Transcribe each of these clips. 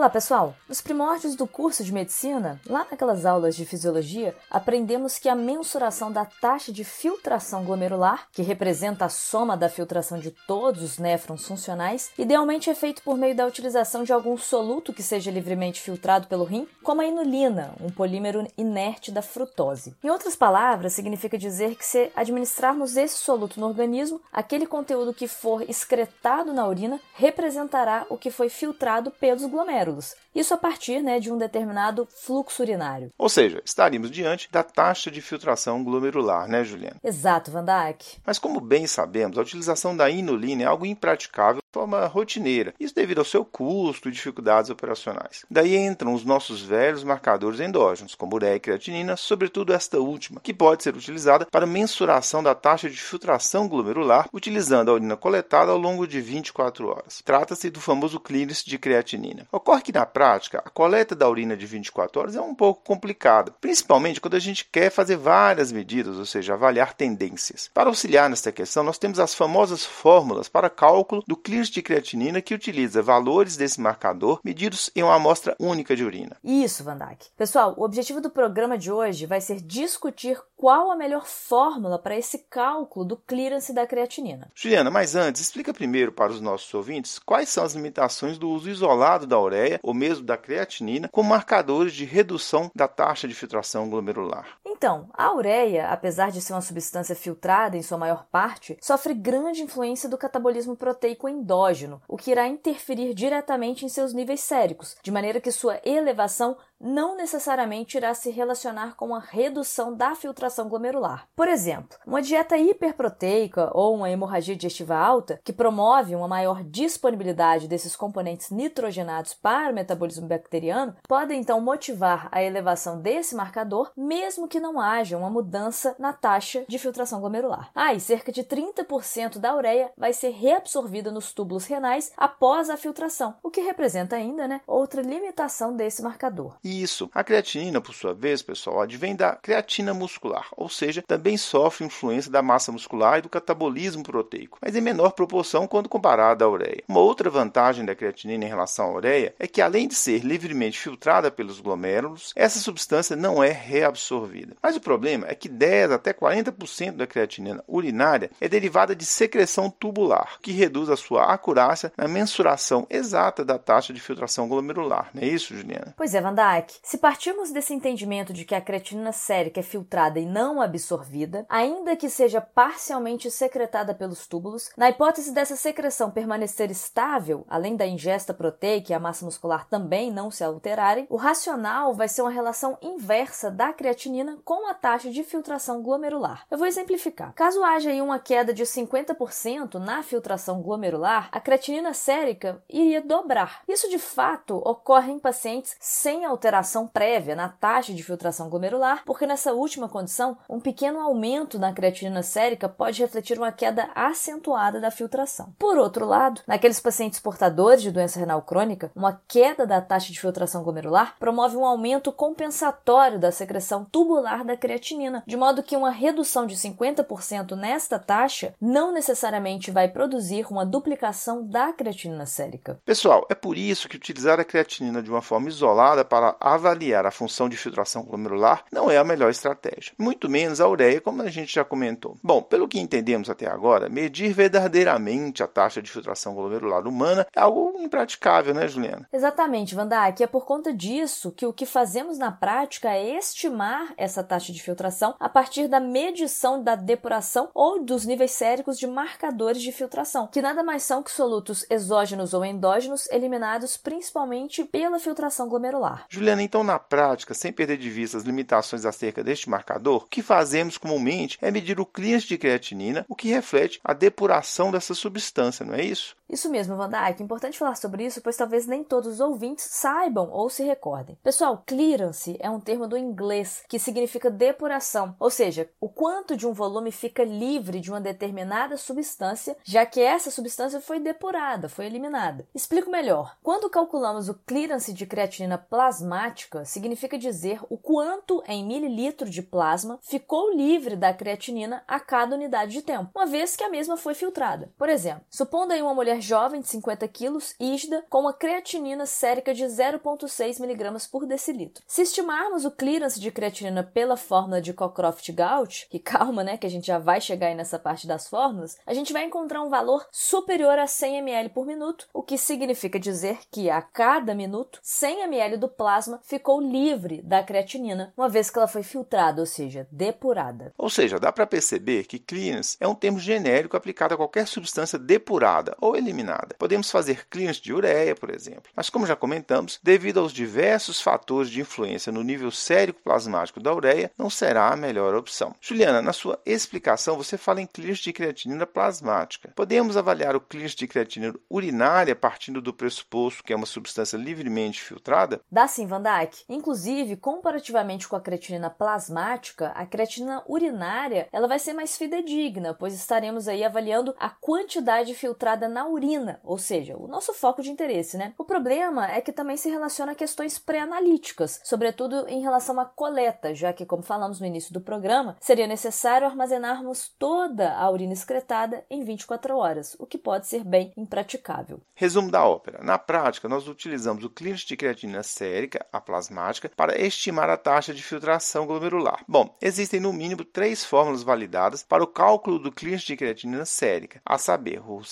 Olá, pessoal! Nos primórdios do curso de medicina, lá naquelas aulas de fisiologia, aprendemos que a mensuração da taxa de filtração glomerular, que representa a soma da filtração de todos os néfrons funcionais, idealmente é feito por meio da utilização de algum soluto que seja livremente filtrado pelo rim, como a inulina, um polímero inerte da frutose. Em outras palavras, significa dizer que se administrarmos esse soluto no organismo, aquele conteúdo que for excretado na urina representará o que foi filtrado pelos glomérulos Isso a partir né, de um determinado fluxo urinário. Ou seja, estaríamos diante da taxa de filtração glomerular, né, Juliana? Exato, Van Dijk. Mas como bem sabemos, a utilização da inulina é algo impraticável forma rotineira, isso devido ao seu custo e dificuldades operacionais. Daí entram os nossos velhos marcadores endógenos, como ureia e creatinina, sobretudo esta última, que pode ser utilizada para mensuração da taxa de filtração glomerular utilizando a urina coletada ao longo de 24 horas. Trata-se do famoso clearance de creatinina. Ocorre que na prática a coleta da urina de 24 horas é um pouco complicada, principalmente quando a gente quer fazer várias medidas, ou seja, avaliar tendências. Para auxiliar nesta questão, nós temos as famosas fórmulas para cálculo do clearance de creatinina que utiliza valores desse marcador medidos em uma amostra única de urina. Isso, Van Dijk. Pessoal, o objetivo do programa de hoje vai ser discutir qual a melhor fórmula para esse cálculo do clearance da creatinina. Juliana, mas antes, explica primeiro para os nossos ouvintes quais são as limitações do uso isolado da ureia ureia ou mesmo da creatinina como marcadores de redução da taxa de filtração glomerular. Então, a ureia, apesar de ser uma substância filtrada em sua maior parte, sofre grande influência do catabolismo proteico endógeno, o que irá interferir diretamente em seus níveis séricos, de maneira que sua elevação não necessariamente irá se relacionar com a redução da filtração glomerular. Por exemplo, uma dieta hiperproteica ou uma hemorragia digestiva alta, que promove uma maior disponibilidade desses componentes nitrogenados para o metabolismo bacteriano, pode então motivar a elevação desse marcador, mesmo que não haja uma mudança na taxa de filtração glomerular. Ah, e cerca de 30% da ureia vai ser reabsorvida nos túbulos renais após a filtração, o que representa ainda né, outra limitação desse marcador. Isso. A creatinina, por sua vez, pessoal, advém da creatina muscular, ou seja, também sofre influência da massa muscular e do catabolismo proteico, mas em menor proporção quando comparada à ureia. Uma outra vantagem da creatinina em relação à ureia é que, além de ser livremente filtrada pelos glomérulos, essa substância não é reabsorvida. Mas o problema é que 10 até 40% da creatinina urinária é derivada de secreção tubular, que reduz a sua acurácia na mensuração exata da taxa de filtração glomerular. Não é isso, Juliana? Pois é, Vandai. Se partirmos desse entendimento de que a creatinina sérica é filtrada e não absorvida, ainda que seja parcialmente secretada pelos túbulos, na hipótese dessa secreção permanecer estável, além da ingesta proteica e a massa muscular também não se alterarem, o racional vai ser uma relação inversa da creatinina com a taxa de filtração glomerular. Eu vou exemplificar. Caso haja aí uma queda de 50% na filtração glomerular, a creatinina sérica iria dobrar. Isso de fato ocorre em pacientes sem alteração alteração prévia na taxa de filtração glomerular, porque nessa última condição, um pequeno aumento na creatinina sérica pode refletir uma queda acentuada da filtração. Por outro lado, naqueles pacientes portadores de doença renal crônica, uma queda da taxa de filtração glomerular promove um aumento compensatório da secreção tubular da creatinina, de modo que uma redução de 50% nesta taxa não necessariamente vai produzir uma duplicação da creatinina sérica. Pessoal, é por isso que utilizar a creatinina de uma forma isolada para avaliar a função de filtração glomerular não é a melhor estratégia, muito menos a ureia, como a gente já comentou. Bom, pelo que entendemos até agora, medir verdadeiramente a taxa de filtração glomerular humana é algo impraticável, né, Juliana? Exatamente, Vandak. É por conta disso que o que fazemos na prática é estimar essa taxa de filtração a partir da medição da depuração ou dos níveis séricos de marcadores de filtração, que nada mais são que solutos exógenos ou endógenos eliminados principalmente pela filtração glomerular. Juliana, então na prática, sem perder de vista as limitações acerca deste marcador, o que fazemos comumente é medir o clearance de creatinina, o que reflete a depuração dessa substância, não é isso? Isso mesmo, Van Dijk. Importante falar sobre isso, pois talvez nem todos os ouvintes saibam ou se recordem. Pessoal, clearance é um termo do inglês que significa depuração, ou seja, o quanto de um volume fica livre de uma determinada substância, já que essa substância foi depurada, foi eliminada. Explico melhor. Quando calculamos o clearance de creatinina plasmática, significa dizer o quanto em mililitro de plasma ficou livre da creatinina a cada unidade de tempo, uma vez que a mesma foi filtrada. Por exemplo, supondo aí uma mulher jovem de 50 quilos, ígida, com uma creatinina sérica de 0,6 mg por decilitro. Se estimarmos o clearance de creatinina pela fórmula de Cockcroft-Gault, e calma, né, que a gente já vai chegar aí nessa parte das fórmulas, a gente vai encontrar um valor superior a 100 ml por minuto, o que significa dizer que a cada minuto 100 ml do plasma ficou livre da creatinina, uma vez que ela foi filtrada, ou seja, depurada. Ou seja, dá para perceber que clearance é um termo genérico aplicado a qualquer substância depurada ou eliminada. Podemos fazer clearance de ureia, por exemplo. Mas como já comentamos, devido aos diversos fatores de influência no nível sérico plasmático da ureia, não será a melhor opção. Juliana, na sua explicação, você fala em clearance de creatinina plasmática. Podemos avaliar o clearance de creatinina urinária partindo do pressuposto que é uma substância livremente filtrada? Dá sim, Van Dyke. Inclusive, comparativamente com a creatinina plasmática, a creatinina urinária ela vai ser mais fidedigna, pois estaremos aí avaliando a quantidade filtrada na urina, ou seja, o nosso foco de interesse, né? O problema é que também se relaciona a questões pré-analíticas, sobretudo em relação à coleta, já que, como falamos no início do programa, seria necessário armazenarmos toda a urina excretada em 24 horas, o que pode ser bem impraticável. Resumo da ópera. Na prática, nós utilizamos o clearance de creatina sérica, a plasmática, para estimar a taxa de filtração glomerular. Bom, existem no mínimo três fórmulas validadas para o cálculo do clearance de creatina sérica, a saber, o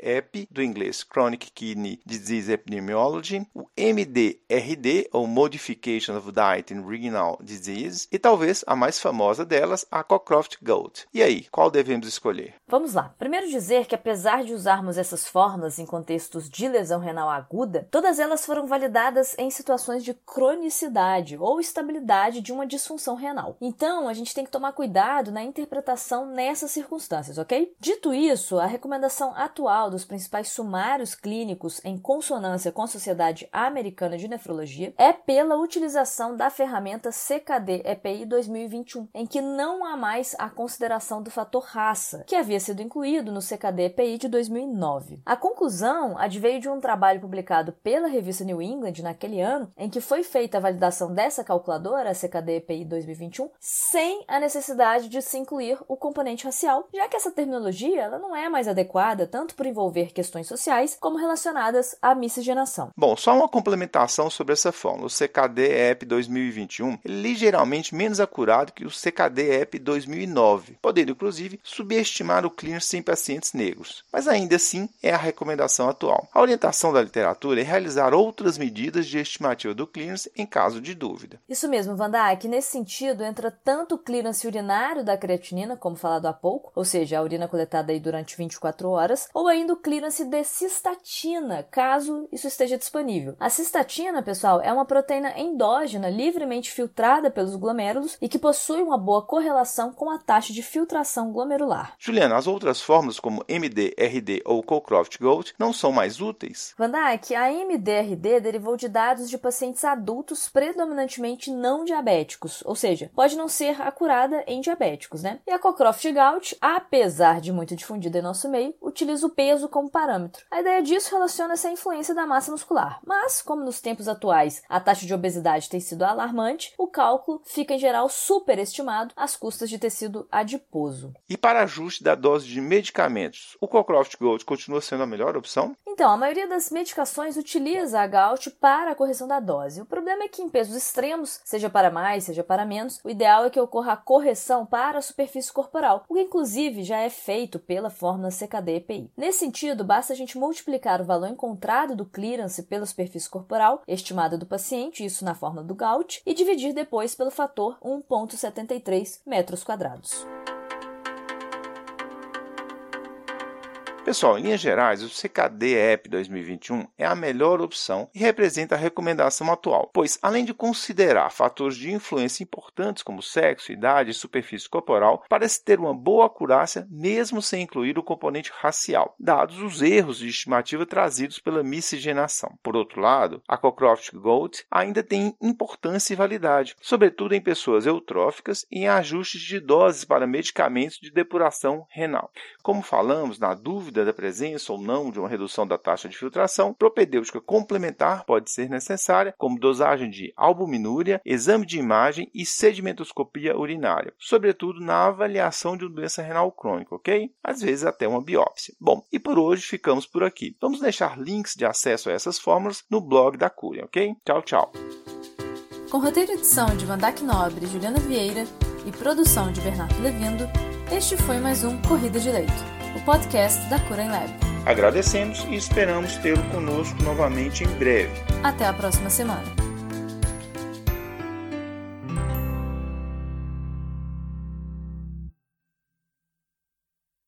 CKD-EPI, do inglês Chronic Kidney Disease Epidemiology, o MDRD, ou Modification of Diet in Renal Disease, e talvez a mais famosa delas, a Cockcroft-Gault. E aí, qual devemos escolher? Vamos lá. Primeiro dizer que apesar de usarmos essas fórmulas em contextos de lesão renal aguda, todas elas foram validadas em situações de cronicidade ou estabilidade de uma disfunção renal. Então, a gente tem que tomar cuidado na interpretação nessas circunstâncias, ok? Dito isso, a recomendação atual dos principais sumários clínicos em consonância com a Sociedade Americana de Nefrologia é pela utilização da ferramenta CKD-EPI 2021, em que não há mais a consideração do fator raça, que havia sido incluído no CKD-EPI de 2009. A conclusão adveio de um trabalho publicado pela revista New England naquele ano, em que foi feita a validação dessa calculadora, a CKD-EPI 2021, sem a necessidade de se incluir o componente racial, já que essa terminologia ela não é mais adequada tanto por envolver questões sociais como relacionadas à miscigenação. Bom, só uma complementação sobre essa fórmula. O CKD-EP 2021 é ligeiramente menos acurado que o CKD-EP 2009, podendo inclusive subestimar o clearance em pacientes negros. Mas ainda assim é a recomendação atual. A orientação da literatura é realizar outras medidas de estimativa do clearance em caso de dúvida. Isso mesmo, Vanda, que nesse sentido entra tanto o clearance urinário da creatinina, como falado há pouco, ou seja, a urina coletada aí durante 24 horas, ou ainda o clearance de cistatina, caso isso esteja disponível. A cistatina, pessoal, é uma proteína endógena livremente filtrada pelos glomérulos e que possui uma boa correlação com a taxa de filtração glomerular. Juliana, as outras fórmulas como MD, RD ou Cockcroft-Gault não são mais úteis? Van a MDRD derivou de dados de pacientes adultos predominantemente não diabéticos, ou seja, pode não ser acurada em diabéticos, né? E a Cockcroft-Gault, apesar de muito difundida em nosso meio, utiliza o peso como parâmetro. A ideia disso relaciona-se à influência da massa muscular, mas como nos tempos atuais a taxa de obesidade tem sido alarmante, o cálculo fica em geral superestimado às custas de tecido adiposo. E para ajuste da dose de medicamentos, o Cockcroft-Gault continua sendo a melhor opção? Então, a maioria das medicações utiliza a Gault para a correção da dose. O problema é que em pesos extremos, seja para mais, seja para menos, o ideal é que ocorra a correção para a superfície corporal, o que inclusive já é feito pela fórmula CKD-EPI. Nesse sentido, basta a gente multiplicar o valor encontrado do clearance pela superfície corporal estimada do paciente, isso na fórmula do Gault, e dividir depois pelo fator 1,73 metros quadrados. Pessoal, em linhas gerais, o CKD-EP 2021 é a melhor opção e representa a recomendação atual, pois, além de considerar fatores de influência importantes como sexo, idade e superfície corporal, parece ter uma boa acurácia mesmo sem incluir o componente racial, dados os erros de estimativa trazidos pela miscigenação. Por outro lado, a Cockcroft-Gault ainda tem importância e validade, sobretudo em pessoas eutróficas e em ajustes de doses para medicamentos de depuração renal. Como falamos, na dúvida, da presença ou não de uma redução da taxa de filtração, propedêutica complementar pode ser necessária, como dosagem de albuminúria, exame de imagem e sedimentoscopia urinária, sobretudo na avaliação de uma doença renal crônica, ok? Às vezes até uma biópsia. Bom, e por hoje ficamos por aqui. Vamos deixar links de acesso a essas fórmulas no blog da Cúria, ok? Tchau, tchau. Com roteiro e edição de Vandac Nobre e Juliana Vieira e produção de Bernardo Levindo, este foi mais um Corrida de Leito, o podcast da Cura em Lab. Agradecemos e esperamos tê-lo conosco novamente em breve. Até a próxima semana.